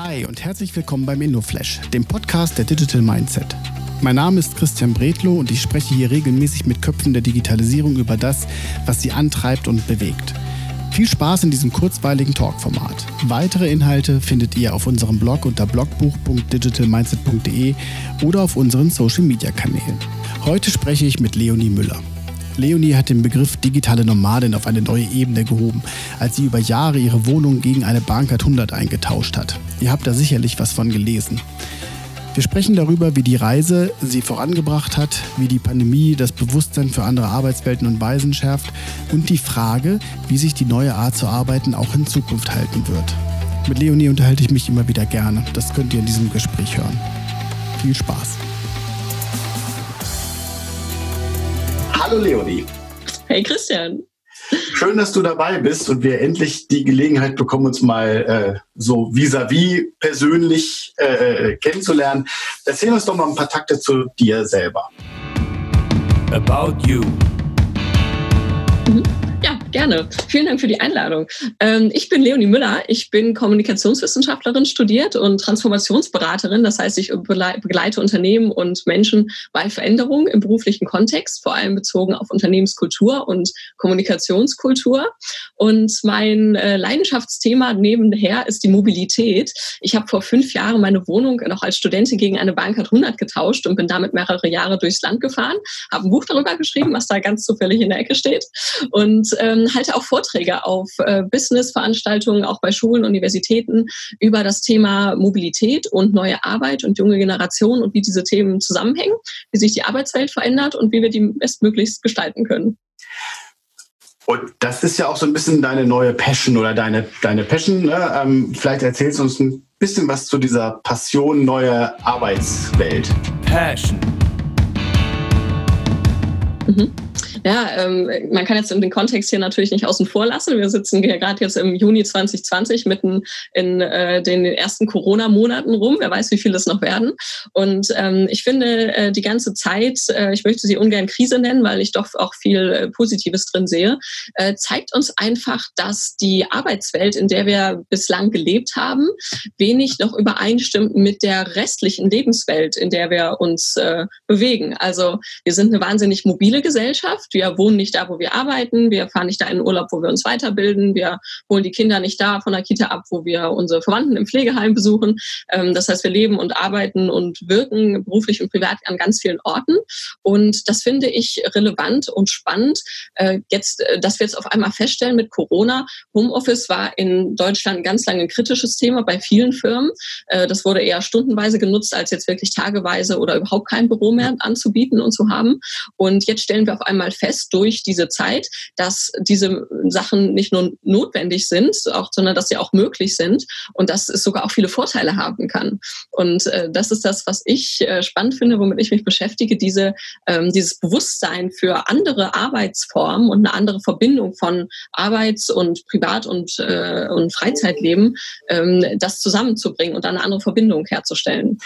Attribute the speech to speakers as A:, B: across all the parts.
A: Hi und herzlich willkommen beim InnoFlash, dem Podcast der Digital Mindset. Mein Name ist Christian Bredlow und ich spreche hier regelmäßig mit Köpfen der Digitalisierung über das, was sie antreibt und bewegt. Viel Spaß in diesem kurzweiligen Talkformat. Weitere Inhalte findet ihr auf unserem Blog unter blogbuch.digitalmindset.de oder auf unseren Social Media Kanälen. Heute spreche ich mit Leonie Müller. Leonie hat den Begriff digitale Nomadin auf eine neue Ebene gehoben, als sie über Jahre ihre Wohnung gegen eine Bahncard 100 eingetauscht hat. Ihr habt da sicherlich was von gelesen. Wir sprechen darüber, wie die Reise sie vorangebracht hat, wie die Pandemie das Bewusstsein für andere Arbeitswelten und Weisen schärft und die Frage, wie sich die neue Art zu arbeiten auch in Zukunft halten wird. Mit Leonie unterhalte ich mich immer wieder gerne. Das könnt ihr in diesem Gespräch hören. Viel Spaß.
B: Hallo Leonie.
C: Hey Christian.
B: Schön, dass du dabei bist und wir endlich die Gelegenheit bekommen, uns mal äh, so vis-à-vis -vis persönlich äh, kennenzulernen. Erzähl uns doch mal ein paar Takte zu dir selber.
C: About you. Gerne. Vielen Dank für die Einladung. Ähm, ich bin Leonie Müller. Ich bin Kommunikationswissenschaftlerin studiert und Transformationsberaterin. Das heißt, ich begleite Unternehmen und Menschen bei Veränderungen im beruflichen Kontext, vor allem bezogen auf Unternehmenskultur und Kommunikationskultur. Und mein äh, Leidenschaftsthema nebenher ist die Mobilität. Ich habe vor fünf Jahren meine Wohnung noch als Studentin gegen eine Bankart 100 getauscht und bin damit mehrere Jahre durchs Land gefahren, habe ein Buch darüber geschrieben, was da ganz zufällig in der Ecke steht. Und ähm, halte auch Vorträge auf äh, Business-Veranstaltungen, auch bei Schulen, Universitäten über das Thema Mobilität und neue Arbeit und junge Generation und wie diese Themen zusammenhängen, wie sich die Arbeitswelt verändert und wie wir die bestmöglichst gestalten können.
B: Und das ist ja auch so ein bisschen deine neue Passion oder deine, deine Passion. Ne? Ähm, vielleicht erzählst du uns ein bisschen was zu dieser Passion neue Arbeitswelt. Passion.
C: Mhm. Ja, ähm, man kann jetzt den Kontext hier natürlich nicht außen vor lassen. Wir sitzen hier gerade jetzt im Juni 2020 mitten in äh, den ersten Corona-Monaten rum. Wer weiß, wie viele es noch werden. Und ähm, ich finde, äh, die ganze Zeit, äh, ich möchte sie ungern Krise nennen, weil ich doch auch viel äh, Positives drin sehe, äh, zeigt uns einfach, dass die Arbeitswelt, in der wir bislang gelebt haben, wenig noch übereinstimmt mit der restlichen Lebenswelt, in der wir uns äh, bewegen. Also wir sind eine wahnsinnig mobile Gesellschaft. Wir wohnen nicht da, wo wir arbeiten. Wir fahren nicht da in den Urlaub, wo wir uns weiterbilden. Wir holen die Kinder nicht da von der Kita ab, wo wir unsere Verwandten im Pflegeheim besuchen. Ähm, das heißt, wir leben und arbeiten und wirken beruflich und privat an ganz vielen Orten. Und das finde ich relevant und spannend. Äh, jetzt, äh, dass wir jetzt auf einmal feststellen mit Corona, Homeoffice war in Deutschland ganz lange ein kritisches Thema bei vielen Firmen. Äh, das wurde eher stundenweise genutzt, als jetzt wirklich tageweise oder überhaupt kein Büro mehr anzubieten und zu haben. Und jetzt stellen wir auf einmal fest durch diese Zeit, dass diese Sachen nicht nur notwendig sind, auch, sondern dass sie auch möglich sind und dass es sogar auch viele Vorteile haben kann. Und äh, das ist das, was ich äh, spannend finde, womit ich mich beschäftige, diese, ähm, dieses Bewusstsein für andere Arbeitsformen und eine andere Verbindung von Arbeits- und Privat- und, äh, und Freizeitleben, ähm, das zusammenzubringen und eine andere Verbindung herzustellen.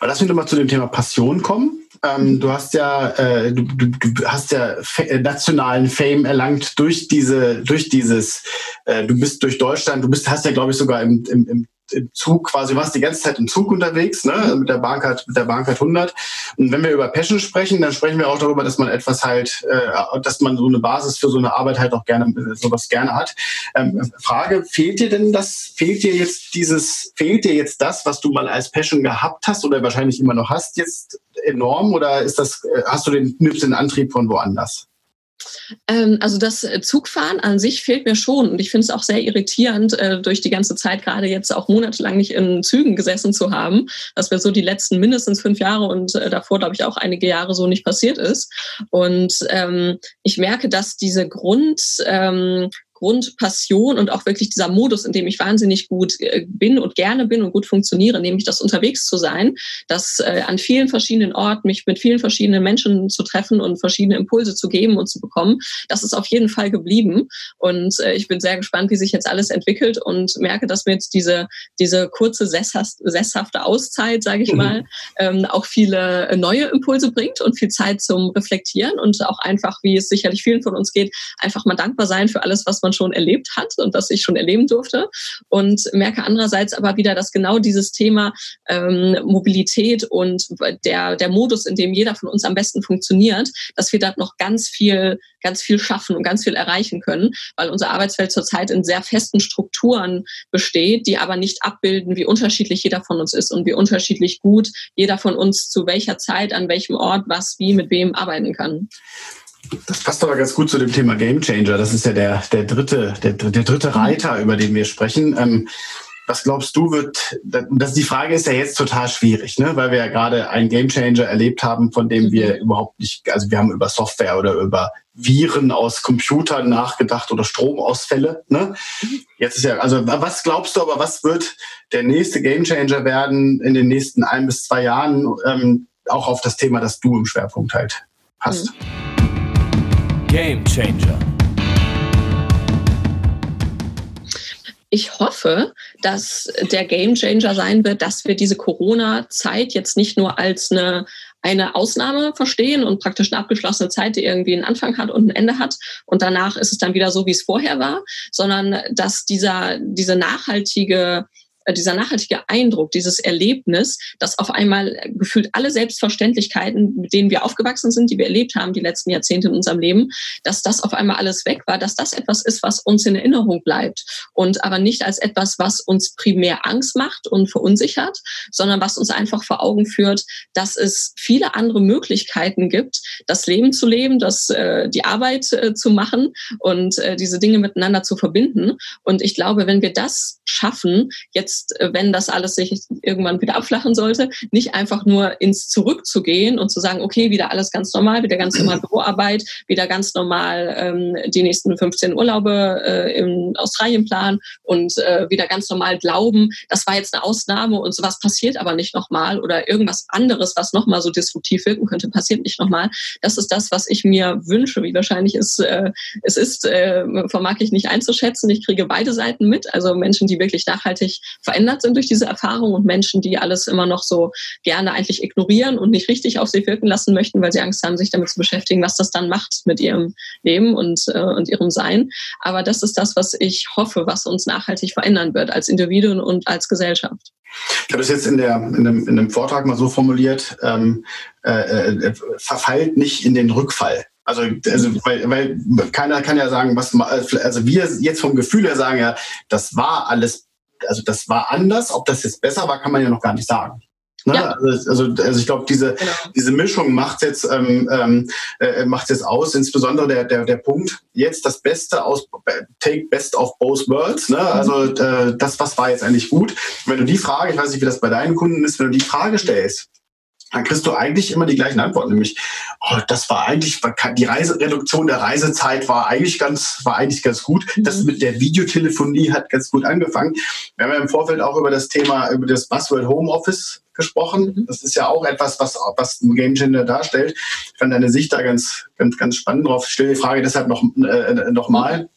B: Lass mich nochmal zu dem Thema Passion kommen. Ähm, du hast ja, äh, du, du, du hast ja äh, nationalen Fame erlangt durch diese, durch dieses, äh, du bist durch Deutschland, du bist, hast ja, glaube ich, sogar im, im, im im Zug quasi, warst die ganze Zeit im Zug unterwegs, ne, mit der Bahncard, mit der Bahncard 100. Und wenn wir über Passion sprechen, dann sprechen wir auch darüber, dass man etwas halt, äh, dass man so eine Basis für so eine Arbeit halt auch gerne, sowas gerne hat. Ähm, Frage, fehlt dir denn das, fehlt dir jetzt dieses, fehlt dir jetzt das, was du mal als Passion gehabt hast oder wahrscheinlich immer noch hast, jetzt enorm oder ist das, äh, hast du den, nimmst den Antrieb von woanders?
C: Ähm, also das äh, Zugfahren an sich fehlt mir schon und ich finde es auch sehr irritierend, äh, durch die ganze Zeit gerade jetzt auch monatelang nicht in Zügen gesessen zu haben, was mir so die letzten mindestens fünf Jahre und äh, davor glaube ich auch einige Jahre so nicht passiert ist. Und ähm, ich merke, dass diese Grund ähm, Grundpassion und auch wirklich dieser Modus, in dem ich wahnsinnig gut äh, bin und gerne bin und gut funktioniere, nämlich das unterwegs zu sein, das äh, an vielen verschiedenen Orten mich mit vielen verschiedenen Menschen zu treffen und verschiedene Impulse zu geben und zu bekommen, das ist auf jeden Fall geblieben. Und äh, ich bin sehr gespannt, wie sich jetzt alles entwickelt und merke, dass mir jetzt diese, diese kurze sesshafte Auszeit, sage ich mhm. mal, ähm, auch viele neue Impulse bringt und viel Zeit zum Reflektieren und auch einfach, wie es sicherlich vielen von uns geht, einfach mal dankbar sein für alles, was man man schon erlebt hat und was ich schon erleben durfte. Und merke andererseits aber wieder, dass genau dieses Thema ähm, Mobilität und der, der Modus, in dem jeder von uns am besten funktioniert, dass wir da noch ganz viel, ganz viel schaffen und ganz viel erreichen können, weil unser Arbeitsfeld zurzeit in sehr festen Strukturen besteht, die aber nicht abbilden, wie unterschiedlich jeder von uns ist und wie unterschiedlich gut jeder von uns zu welcher Zeit, an welchem Ort, was, wie, mit wem arbeiten kann.
B: Das passt aber ganz gut zu dem Thema Game Changer. Das ist ja der, der, dritte, der, der dritte Reiter, über den wir sprechen. Ähm, was glaubst du wird, das, die Frage ist ja jetzt total schwierig, ne? weil wir ja gerade einen Gamechanger erlebt haben, von dem wir mhm. überhaupt nicht, also wir haben über Software oder über Viren aus Computern nachgedacht oder Stromausfälle. Ne? Mhm. Jetzt ist ja, also was glaubst du aber, was wird der nächste Gamechanger werden in den nächsten ein bis zwei Jahren, ähm, auch auf das Thema, das du im Schwerpunkt halt hast?
C: Gamechanger. ich hoffe, dass der Game Changer sein wird, dass wir diese Corona-Zeit jetzt nicht nur als eine, eine Ausnahme verstehen und praktisch eine abgeschlossene Zeit, die irgendwie einen Anfang hat und ein Ende hat und danach ist es dann wieder so, wie es vorher war, sondern dass dieser, diese nachhaltige dieser nachhaltige Eindruck, dieses Erlebnis, dass auf einmal gefühlt alle Selbstverständlichkeiten, mit denen wir aufgewachsen sind, die wir erlebt haben die letzten Jahrzehnte in unserem Leben, dass das auf einmal alles weg war, dass das etwas ist, was uns in Erinnerung bleibt und aber nicht als etwas, was uns primär Angst macht und verunsichert, sondern was uns einfach vor Augen führt, dass es viele andere Möglichkeiten gibt, das Leben zu leben, das äh, die Arbeit äh, zu machen und äh, diese Dinge miteinander zu verbinden. Und ich glaube, wenn wir das schaffen, jetzt jetzt, äh, wenn das alles sich irgendwann wieder abflachen sollte, nicht einfach nur ins Zurück zu gehen und zu sagen, okay, wieder alles ganz normal, wieder ganz normal Büroarbeit, wieder ganz normal ähm, die nächsten 15 Urlaube äh, in Australien planen und äh, wieder ganz normal glauben, das war jetzt eine Ausnahme und sowas passiert aber nicht nochmal oder irgendwas anderes, was nochmal so disruptiv wirken könnte, passiert nicht nochmal. Das ist das, was ich mir wünsche. Wie wahrscheinlich es, äh, es ist, äh, vermag ich nicht einzuschätzen. Ich kriege beide Seiten mit, also Menschen, die wirklich nachhaltig verändert sind durch diese Erfahrung und Menschen, die alles immer noch so gerne eigentlich ignorieren und nicht richtig auf sich wirken lassen möchten, weil sie Angst haben, sich damit zu beschäftigen, was das dann macht mit ihrem Leben und, äh, und ihrem Sein. Aber das ist das, was ich hoffe, was uns nachhaltig verändern wird als Individuen und als Gesellschaft.
B: Ich habe das jetzt in, der, in, einem, in einem Vortrag mal so formuliert, ähm, äh, äh, verfeilt nicht in den Rückfall. Also, also weil, weil keiner kann ja sagen, was also wir jetzt vom Gefühl her sagen ja, das war alles also das war anders. Ob das jetzt besser war, kann man ja noch gar nicht sagen. Ne? Ja. Also, also, also ich glaube, diese, genau. diese Mischung macht jetzt, ähm, ähm, äh, macht jetzt aus, insbesondere der, der, der Punkt, jetzt das Beste aus, take best of both worlds. Ne? Mhm. Also äh, das, was war jetzt eigentlich gut. Wenn du die Frage, ich weiß nicht, wie das bei deinen Kunden ist, wenn du die Frage stellst, dann kriegst du eigentlich immer die gleichen Antworten, nämlich oh, das war eigentlich die Reisereduktion der Reisezeit war eigentlich ganz war eigentlich ganz gut. Mhm. Das mit der Videotelefonie hat ganz gut angefangen. Wir haben ja im Vorfeld auch über das Thema über das Buzzword Homeoffice gesprochen. Mhm. Das ist ja auch etwas, was was ein Game Changer darstellt. Ich fand deine Sicht da ganz ganz ganz spannend drauf. Ich stelle die Frage deshalb noch äh, noch mal.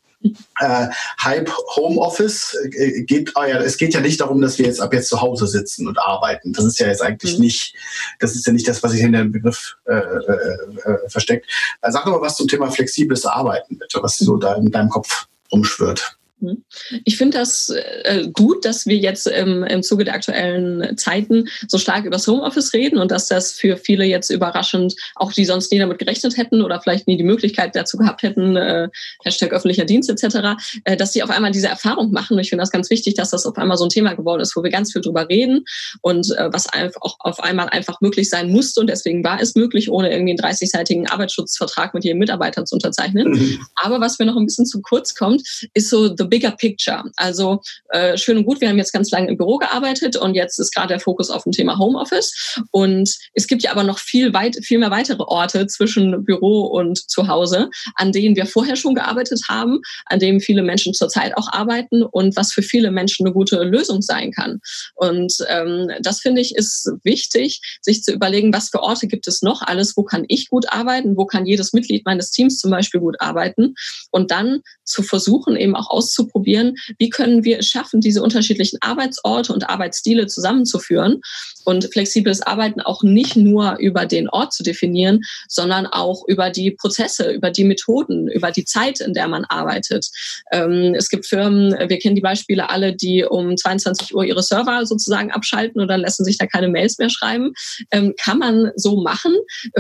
B: Äh, Hype Homeoffice äh, geht, oh ja, es geht ja nicht darum, dass wir jetzt ab jetzt zu Hause sitzen und arbeiten. Das ist ja jetzt eigentlich mhm. nicht, das ist ja nicht das, was sich in dem Begriff äh, äh, äh versteckt. Sag doch mal was zum Thema flexibles Arbeiten, bitte, was so da in deinem Kopf rumschwirrt.
C: Mhm. Ich finde das äh, gut, dass wir jetzt im, im Zuge der aktuellen Zeiten so stark über das Homeoffice reden und dass das für viele jetzt überraschend, auch die sonst nie damit gerechnet hätten oder vielleicht nie die Möglichkeit dazu gehabt hätten, äh, Hashtag öffentlicher Dienst etc., äh, dass sie auf einmal diese Erfahrung machen. Ich finde das ganz wichtig, dass das auf einmal so ein Thema geworden ist, wo wir ganz viel drüber reden und äh, was einfach auch auf einmal einfach möglich sein musste und deswegen war es möglich, ohne irgendwie einen 30-seitigen Arbeitsschutzvertrag mit jedem Mitarbeiter zu unterzeichnen. Mhm. Aber was mir noch ein bisschen zu kurz kommt, ist so the bigger picture. Also äh, schön und gut, wir haben jetzt ganz lange im Büro gearbeitet und jetzt ist gerade der Fokus auf dem Thema Homeoffice. Und es gibt ja aber noch viel, weit, viel mehr weitere Orte zwischen Büro und Zuhause, an denen wir vorher schon gearbeitet haben, an denen viele Menschen zurzeit auch arbeiten und was für viele Menschen eine gute Lösung sein kann. Und ähm, das finde ich ist wichtig, sich zu überlegen, was für Orte gibt es noch alles, wo kann ich gut arbeiten, wo kann jedes Mitglied meines Teams zum Beispiel gut arbeiten und dann zu versuchen, eben auch auszuprobieren, auszuprobieren, wie können wir es schaffen, diese unterschiedlichen Arbeitsorte und Arbeitsstile zusammenzuführen und flexibles Arbeiten auch nicht nur über den Ort zu definieren, sondern auch über die Prozesse, über die Methoden, über die Zeit, in der man arbeitet. Ähm, es gibt Firmen, wir kennen die Beispiele alle, die um 22 Uhr ihre Server sozusagen abschalten und dann lassen sich da keine Mails mehr schreiben. Ähm, kann man so machen,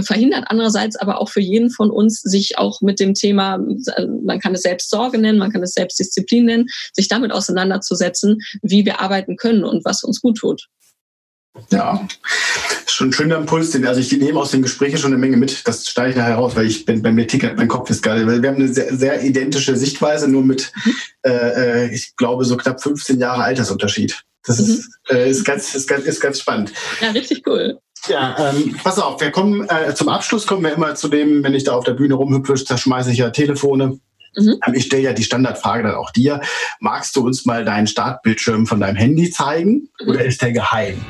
C: verhindert andererseits aber auch für jeden von uns, sich auch mit dem Thema, man kann es selbst Sorge nennen, man kann es selbst Disziplin nennen, sich damit auseinanderzusetzen, wie wir arbeiten können und was uns gut tut.
B: Ja, schon ein schöner Impuls. Den, also ich nehme aus dem Gespräch schon eine Menge mit. Das steige ich nachher raus, weil ich bin bei mir tickert mein Kopf ist gerade. Wir haben eine sehr, sehr identische Sichtweise, nur mit, äh, äh ich glaube, so knapp 15 Jahre Altersunterschied. Das mhm. ist, äh, ist, ganz, ist, ganz, ist ganz spannend.
C: Ja, richtig cool.
B: Ja, ähm, pass auf, wir kommen äh, zum Abschluss kommen wir immer zu dem, wenn ich da auf der Bühne rumhüpfe, zerschmeiße ich ja Telefone. Mhm. Ähm, ich stelle ja die Standardfrage dann auch dir. Magst du uns mal deinen Startbildschirm von deinem Handy zeigen mhm. oder ist der geheim?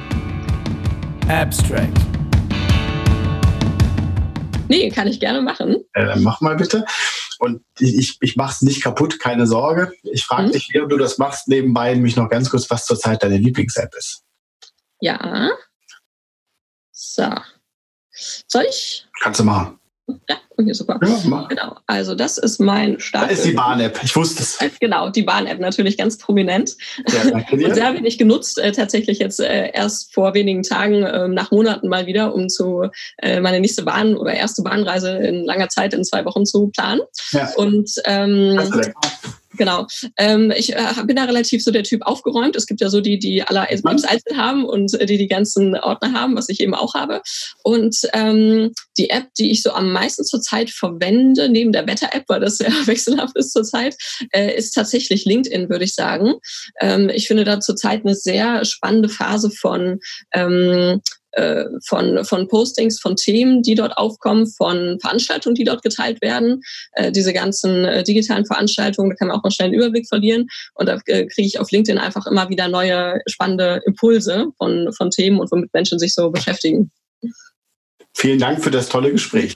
C: Abstract. Nee, kann ich gerne machen.
B: Äh, dann mach mal bitte. Und ich, ich mache es nicht kaputt, keine Sorge. Ich frage mhm. dich, während du das machst, nebenbei mich noch ganz kurz, was zurzeit deine Lieblings-App ist.
C: Ja. So. Soll ich?
B: Kannst du machen.
C: Ja, okay, super. Ja, genau. Also das ist mein Start.
B: Das ist die Bahn-App. Ich wusste es.
C: Genau, die Bahn-App natürlich ganz prominent. Ja. Und sehr wenig genutzt, äh, tatsächlich jetzt äh, erst vor wenigen Tagen, äh, nach Monaten mal wieder, um zu äh, meine nächste Bahn oder erste Bahnreise in langer Zeit in zwei Wochen zu planen. Ja. Und ähm, Genau. Ähm, ich äh, bin da relativ so der Typ aufgeräumt. Es gibt ja so die, die alle Apps einzeln haben und die die ganzen Ordner haben, was ich eben auch habe. Und ähm, die App, die ich so am meisten zurzeit verwende, neben der Wetter-App, weil das sehr wechselhaft ist zurzeit, äh, ist tatsächlich LinkedIn, würde ich sagen. Ähm, ich finde da zurzeit eine sehr spannende Phase von ähm, äh, von, von Postings, von Themen, die dort aufkommen, von Veranstaltungen, die dort geteilt werden. Äh, diese ganzen äh, digitalen Veranstaltungen, da kann man auch mal schnell einen Überblick verlieren. Und da äh, kriege ich auf LinkedIn einfach immer wieder neue spannende Impulse von, von Themen und womit Menschen sich so beschäftigen.
B: Vielen Dank für das tolle Gespräch.